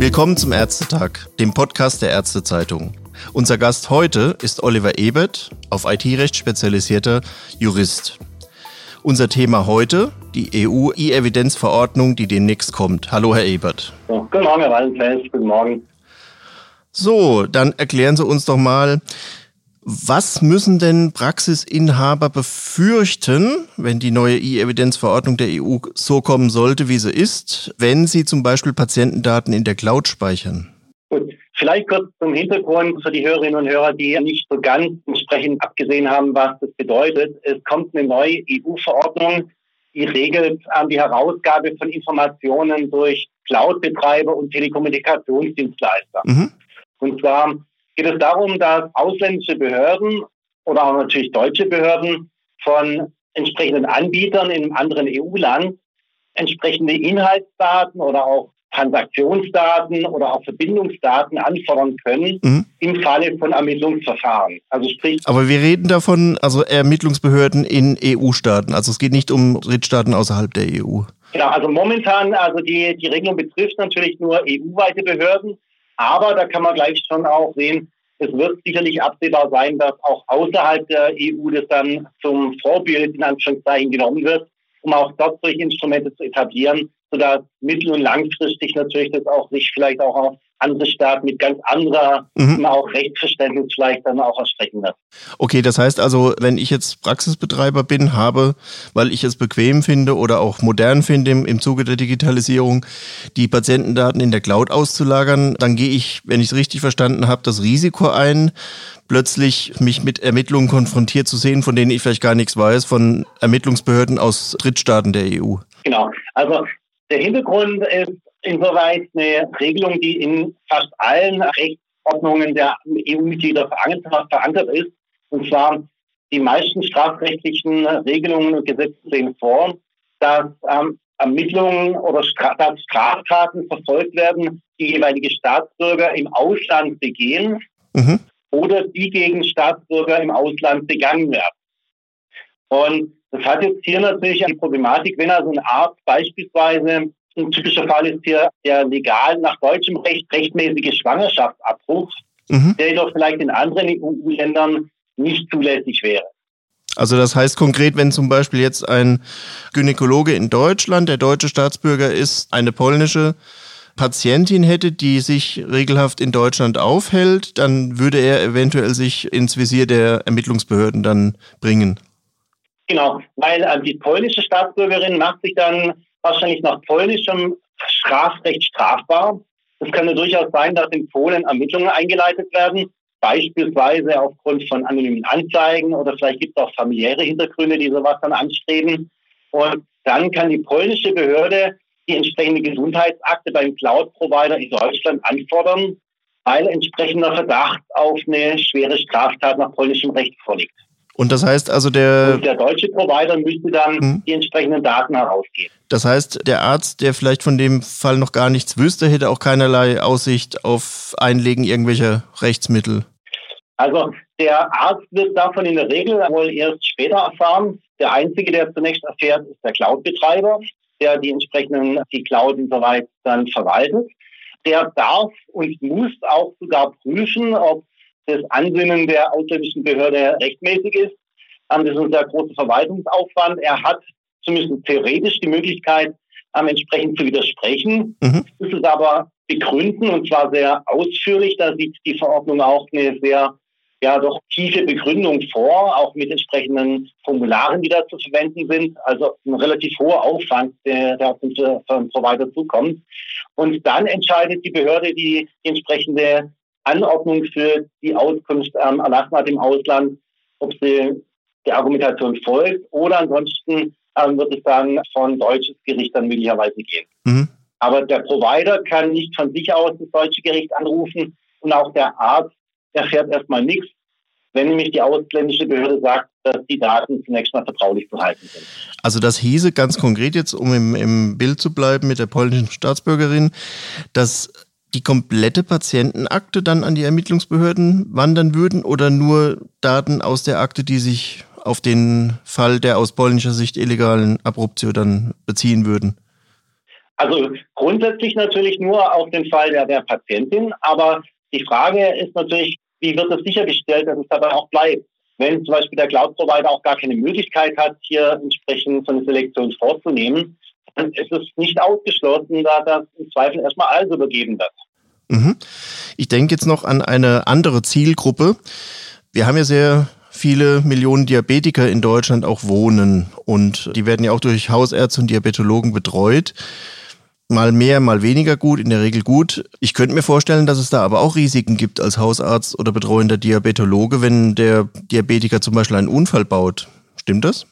Willkommen zum Ärztetag, dem Podcast der Ärztezeitung. Unser Gast heute ist Oliver Ebert, auf IT-Recht spezialisierter Jurist. Unser Thema heute, die EU-E-Evidenzverordnung, die demnächst kommt. Hallo, Herr Ebert. So, guten Morgen, Herr Wallenfels. Guten Morgen. So, dann erklären Sie uns doch mal, was müssen denn Praxisinhaber befürchten, wenn die neue E-Evidenzverordnung der EU so kommen sollte, wie sie ist, wenn sie zum Beispiel Patientendaten in der Cloud speichern? Gut, vielleicht kurz zum Hintergrund für die Hörerinnen und Hörer, die nicht so ganz entsprechend abgesehen haben, was das bedeutet. Es kommt eine neue EU-Verordnung, die regelt die Herausgabe von Informationen durch Cloud-Betreiber und Telekommunikationsdienstleister. Mhm. Und zwar geht es darum, dass ausländische Behörden oder auch natürlich deutsche Behörden von entsprechenden Anbietern in einem anderen EU-Land entsprechende Inhaltsdaten oder auch Transaktionsdaten oder auch Verbindungsdaten anfordern können mhm. im Falle von Ermittlungsverfahren. Also sprich. Aber wir reden davon, also Ermittlungsbehörden in EU-Staaten. Also es geht nicht um Drittstaaten außerhalb der EU. Genau, also momentan, also die, die Regelung betrifft natürlich nur EU-weite Behörden. Aber da kann man gleich schon auch sehen, es wird sicherlich absehbar sein, dass auch außerhalb der EU das dann zum Vorbild in Anführungszeichen genommen wird, um auch dort solche Instrumente zu etablieren, sodass mittel- und langfristig natürlich das auch sich vielleicht auch auf andere Staaten mit ganz anderer, mhm. auch Rechtsverständnis vielleicht dann auch erstrecken wird. Okay, das heißt also, wenn ich jetzt Praxisbetreiber bin, habe, weil ich es bequem finde oder auch modern finde im, im Zuge der Digitalisierung, die Patientendaten in der Cloud auszulagern, dann gehe ich, wenn ich es richtig verstanden habe, das Risiko ein, plötzlich mich mit Ermittlungen konfrontiert zu sehen, von denen ich vielleicht gar nichts weiß, von Ermittlungsbehörden aus Drittstaaten der EU. Genau. Also der Hintergrund ist insoweit eine Regelung, die in fast allen Rechtsordnungen der EU-Mitglieder verankert ist. Und zwar die meisten strafrechtlichen Regelungen und Gesetze sehen vor, dass ähm, Ermittlungen oder Stra dass Straftaten verfolgt werden, die jeweilige Staatsbürger im Ausland begehen mhm. oder die gegen Staatsbürger im Ausland begangen werden. Und das hat jetzt hier natürlich eine Problematik, wenn also ein Arzt beispielsweise ein typischer Fall ist hier der legal nach deutschem Recht rechtmäßige Schwangerschaftsabbruch, mhm. der jedoch vielleicht in anderen EU-Ländern nicht zulässig wäre. Also das heißt konkret, wenn zum Beispiel jetzt ein Gynäkologe in Deutschland, der deutsche Staatsbürger ist, eine polnische Patientin hätte, die sich regelhaft in Deutschland aufhält, dann würde er eventuell sich ins Visier der Ermittlungsbehörden dann bringen. Genau, weil äh, die polnische Staatsbürgerin macht sich dann wahrscheinlich nach polnischem Strafrecht strafbar. Es kann ja durchaus sein, dass in Polen Ermittlungen eingeleitet werden, beispielsweise aufgrund von anonymen Anzeigen oder vielleicht gibt es auch familiäre Hintergründe, die sowas dann anstreben. Und dann kann die polnische Behörde die entsprechende Gesundheitsakte beim Cloud-Provider in Deutschland anfordern, weil entsprechender Verdacht auf eine schwere Straftat nach polnischem Recht vorliegt. Und das heißt also der... Und der deutsche Provider müsste dann hm. die entsprechenden Daten herausgeben. Das heißt, der Arzt, der vielleicht von dem Fall noch gar nichts wüsste, hätte auch keinerlei Aussicht auf Einlegen irgendwelcher Rechtsmittel. Also der Arzt wird davon in der Regel wohl erst später erfahren. Der Einzige, der zunächst erfährt, ist der Cloud-Betreiber, der die entsprechenden, die Cloud insoweit dann verwaltet. Der darf und muss auch sogar prüfen, ob das Ansinnen der ausländischen Behörde rechtmäßig ist. Das ist ein sehr großer Verwaltungsaufwand. Er hat zumindest theoretisch die Möglichkeit, entsprechend zu widersprechen. Mhm. Muss es aber begründen und zwar sehr ausführlich. Da sieht die Verordnung auch eine sehr ja doch tiefe Begründung vor, auch mit entsprechenden Formularen, die da zu verwenden sind. Also ein relativ hoher Aufwand, der, der auf den Provider zukommt. Und dann entscheidet die Behörde die, die entsprechende Anordnung für die Auskunft ähm, erlassen hat im Ausland, ob sie der Argumentation folgt oder ansonsten ähm, wird es dann von deutsches Gericht dann möglicherweise gehen. Mhm. Aber der Provider kann nicht von sich aus das deutsche Gericht anrufen und auch der Arzt erfährt erstmal nichts, wenn nämlich die ausländische Behörde sagt, dass die Daten zunächst mal vertraulich zu halten sind. Also das hieße ganz konkret jetzt, um im, im Bild zu bleiben mit der polnischen Staatsbürgerin, dass die komplette Patientenakte dann an die Ermittlungsbehörden wandern würden oder nur Daten aus der Akte, die sich auf den Fall der aus polnischer Sicht illegalen Abruptio dann beziehen würden? Also grundsätzlich natürlich nur auf den Fall der, der Patientin, aber die Frage ist natürlich, wie wird es sichergestellt, dass es dabei auch bleibt? Wenn zum Beispiel der Cloud-Provider auch gar keine Möglichkeit hat, hier entsprechend so eine Selektion vorzunehmen, ist es nicht ausgeschlossen, da das im Zweifel erstmal alles übergeben wird. Mhm. Ich denke jetzt noch an eine andere Zielgruppe. Wir haben ja sehr viele Millionen Diabetiker in Deutschland auch wohnen und die werden ja auch durch Hausärzte und Diabetologen betreut. Mal mehr, mal weniger gut, in der Regel gut. Ich könnte mir vorstellen, dass es da aber auch Risiken gibt als Hausarzt oder betreuender Diabetologe, wenn der Diabetiker zum Beispiel einen Unfall baut. Stimmt das?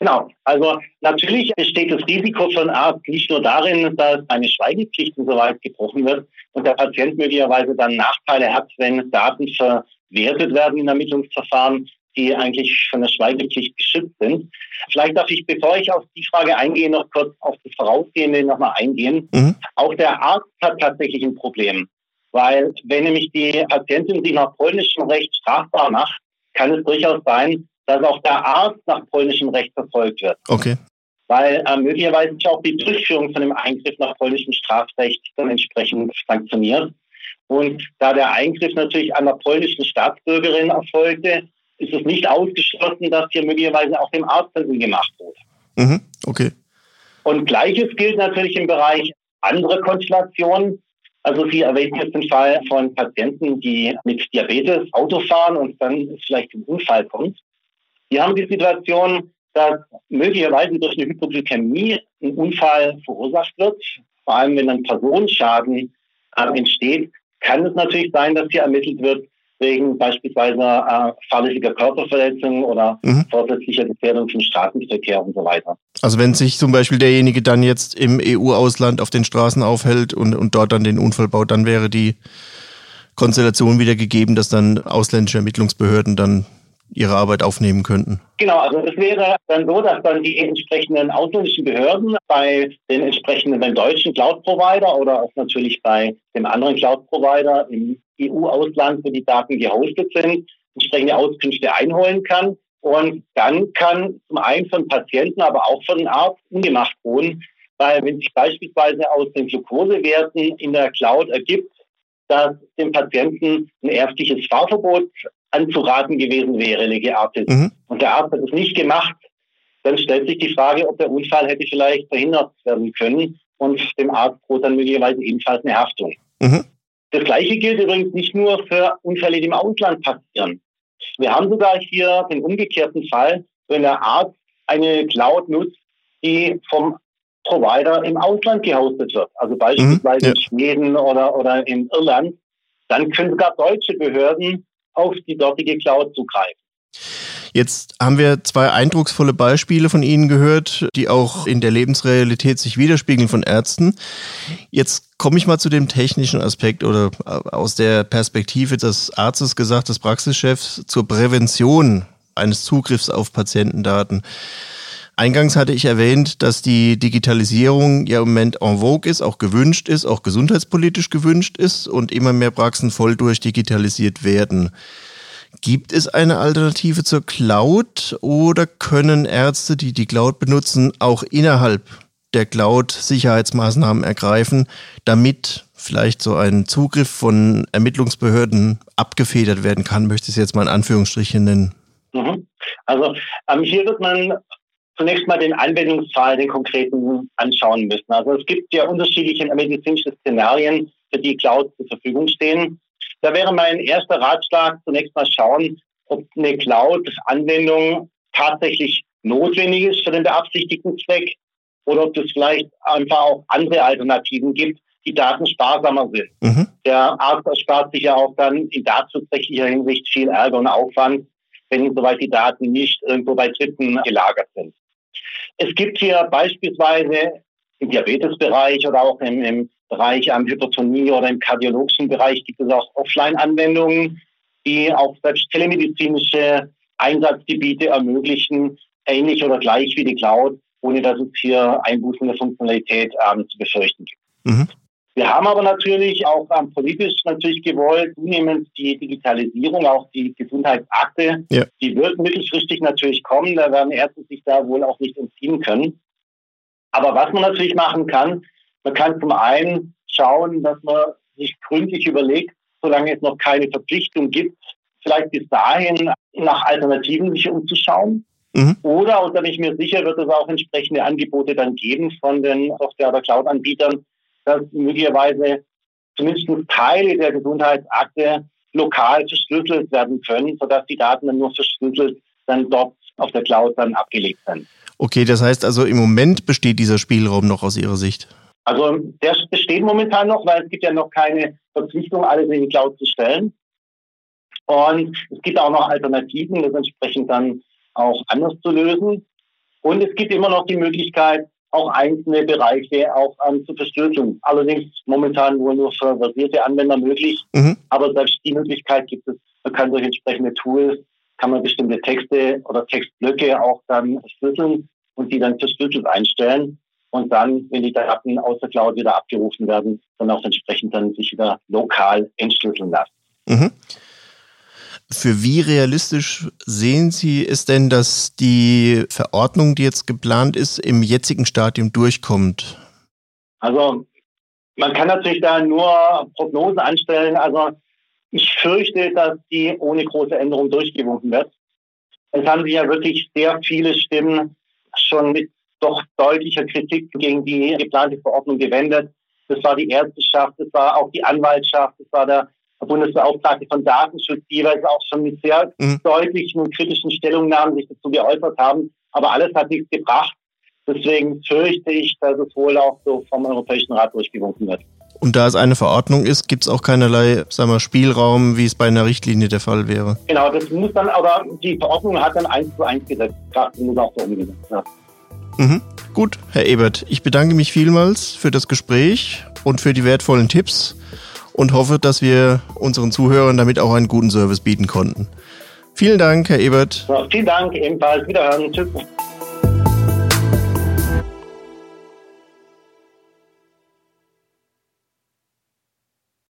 Genau. Also natürlich besteht das Risiko einen Arzt nicht nur darin, dass eine Schweigepflicht und so weit gebrochen wird und der Patient möglicherweise dann Nachteile hat, wenn Daten verwertet werden in Ermittlungsverfahren, die eigentlich von der Schweigepflicht geschützt sind. Vielleicht darf ich, bevor ich auf die Frage eingehe, noch kurz auf das Vorausgehende nochmal eingehen. Mhm. Auch der Arzt hat tatsächlich ein Problem, weil wenn nämlich die Patientin sich nach polnischem Recht strafbar macht, kann es durchaus sein, dass auch der Arzt nach polnischem Recht verfolgt wird. Okay. Weil äh, möglicherweise auch die Durchführung von dem Eingriff nach polnischem Strafrecht dann entsprechend sanktioniert. Und da der Eingriff natürlich der polnischen Staatsbürgerin erfolgte, ist es nicht ausgeschlossen, dass hier möglicherweise auch dem Arzt dann gemacht wurde. Mhm, okay. Und Gleiches gilt natürlich im Bereich andere Konstellationen. Also Sie erwähnten jetzt den Fall von Patienten, die mit Diabetes Auto fahren und dann vielleicht zum Unfall kommt. Die haben die Situation, dass möglicherweise durch eine Hypoglykämie ein Unfall verursacht wird. Vor allem, wenn dann Personenschaden äh, entsteht, kann es natürlich sein, dass hier ermittelt wird, wegen beispielsweise äh, fahrlässiger Körperverletzung oder mhm. vorsätzlicher Gefährdung vom Straßenverkehr und so weiter. Also wenn sich zum Beispiel derjenige dann jetzt im EU-Ausland auf den Straßen aufhält und, und dort dann den Unfall baut, dann wäre die Konstellation wieder gegeben, dass dann ausländische Ermittlungsbehörden dann ihre Arbeit aufnehmen könnten. Genau, also es wäre dann so, dass dann die entsprechenden ausländischen Behörden bei den entsprechenden beim deutschen Cloud-Provider oder auch natürlich bei dem anderen Cloud-Provider im EU-Ausland, wo die Daten gehostet sind, entsprechende Auskünfte einholen kann. Und dann kann zum einen von Patienten, aber auch von Arzt ungemacht wohnen, weil wenn sich beispielsweise aus den Glukosewerten in der Cloud ergibt, dass dem Patienten ein ärztliches Fahrverbot anzuraten gewesen wäre, Lege Artis, mhm. und der Arzt hat es nicht gemacht, dann stellt sich die Frage, ob der Unfall hätte vielleicht verhindert werden können und dem Arzt droht dann möglicherweise ebenfalls eine Haftung. Mhm. Das Gleiche gilt übrigens nicht nur für Unfälle, die im Ausland passieren. Wir haben sogar hier den umgekehrten Fall, wenn der Arzt eine Cloud nutzt, die vom Provider im Ausland gehostet wird, also beispielsweise mhm, ja. in Schweden oder, oder in Irland, dann können sogar deutsche Behörden auf die dortige Cloud zugreifen. Jetzt haben wir zwei eindrucksvolle Beispiele von Ihnen gehört, die auch in der Lebensrealität sich widerspiegeln von Ärzten. Jetzt komme ich mal zu dem technischen Aspekt oder aus der Perspektive des Arztes gesagt, des Praxischefs zur Prävention eines Zugriffs auf Patientendaten. Eingangs hatte ich erwähnt, dass die Digitalisierung ja im Moment en vogue ist, auch gewünscht ist, auch gesundheitspolitisch gewünscht ist und immer mehr Praxen voll durch digitalisiert werden. Gibt es eine Alternative zur Cloud oder können Ärzte, die die Cloud benutzen, auch innerhalb der Cloud Sicherheitsmaßnahmen ergreifen, damit vielleicht so ein Zugriff von Ermittlungsbehörden abgefedert werden kann, möchte ich es jetzt mal in Anführungsstrichen nennen? Mhm. Also ähm, hier wird man zunächst mal den Anwendungsfall, den konkreten anschauen müssen. Also es gibt ja unterschiedliche medizinische Szenarien, für die Cloud zur Verfügung stehen. Da wäre mein erster Ratschlag zunächst mal schauen, ob eine Cloud-Anwendung tatsächlich notwendig ist für den beabsichtigten Zweck oder ob es vielleicht einfach auch andere Alternativen gibt, die datensparsamer sind. Mhm. Der Arzt erspart sich ja auch dann in datenschutzrechtlicher Hinsicht viel Ärger und Aufwand, wenn soweit die Daten nicht irgendwo bei Dritten gelagert sind. Es gibt hier beispielsweise im Diabetesbereich oder auch im, im Bereich ähm, Hypertonie oder im kardiologischen Bereich gibt es auch Offline-Anwendungen, die auch selbst telemedizinische Einsatzgebiete ermöglichen, ähnlich oder gleich wie die Cloud, ohne dass es hier Einbußen der Funktionalität ähm, zu befürchten gibt. Mhm. Wir haben aber natürlich auch ähm, politisch natürlich gewollt, zunehmend die Digitalisierung, auch die Gesundheitsakte, ja. die wird mittelfristig natürlich kommen. Da werden Ärzte sich da wohl auch nicht entziehen können. Aber was man natürlich machen kann, Man kann zum einen schauen, dass man sich gründlich überlegt, solange es noch keine Verpflichtung gibt, vielleicht bis dahin nach Alternativen sich umzuschauen. Mhm. Oder, und da bin ich mir sicher, wird es auch entsprechende Angebote dann geben von den Software- oder Cloud-Anbietern, dass möglicherweise zumindest Teile der Gesundheitsakte lokal verschlüsselt werden können, sodass die Daten dann nur verschlüsselt dann dort auf der Cloud dann abgelegt sind. Okay, das heißt also im Moment besteht dieser Spielraum noch aus Ihrer Sicht? Also der besteht momentan noch, weil es gibt ja noch keine Verpflichtung, alles in die Cloud zu stellen. Und es gibt auch noch Alternativen, das entsprechend dann auch anders zu lösen. Und es gibt immer noch die Möglichkeit, auch einzelne Bereiche auch ähm, zu verschlüsseln. Allerdings momentan wohl nur für versierte Anwender möglich. Mhm. Aber selbst die Möglichkeit gibt es. Man kann durch entsprechende Tools, kann man bestimmte Texte oder Textblöcke auch dann verschlüsseln und die dann verschlüsselt einstellen. Und dann, wenn die Daten aus der Cloud wieder abgerufen werden, dann auch entsprechend dann sich wieder lokal entschlüsseln lassen. Mhm. Für wie realistisch sehen Sie es denn, dass die Verordnung, die jetzt geplant ist, im jetzigen Stadium durchkommt? Also man kann natürlich da nur Prognosen anstellen. Also ich fürchte, dass die ohne große Änderung durchgewunken wird. Es haben sich ja wirklich sehr viele Stimmen schon mit doch deutlicher Kritik gegen die geplante Verordnung gewendet. Das war die Ärzteschaft, das war auch die Anwaltschaft, das war der Bundesbeauftragte von Datenschutz, jeweils auch schon mit sehr mhm. deutlichen und kritischen Stellungnahmen sich dazu geäußert haben. Aber alles hat nichts gebracht. Deswegen fürchte ich, dass es wohl auch so vom Europäischen Rat durchgewunken wird. Und da es eine Verordnung ist, gibt es auch keinerlei sagen wir, Spielraum, wie es bei einer Richtlinie der Fall wäre. Genau, das muss dann, aber die Verordnung hat dann eins zu eins gesetzt. Das muss auch so umgesetzt werden. Mhm. Gut, Herr Ebert, ich bedanke mich vielmals für das Gespräch und für die wertvollen Tipps und hoffe, dass wir unseren Zuhörern damit auch einen guten Service bieten konnten. Vielen Dank, Herr Ebert. Ja, vielen Dank, ebenfalls. Wiederhören. Tschüss.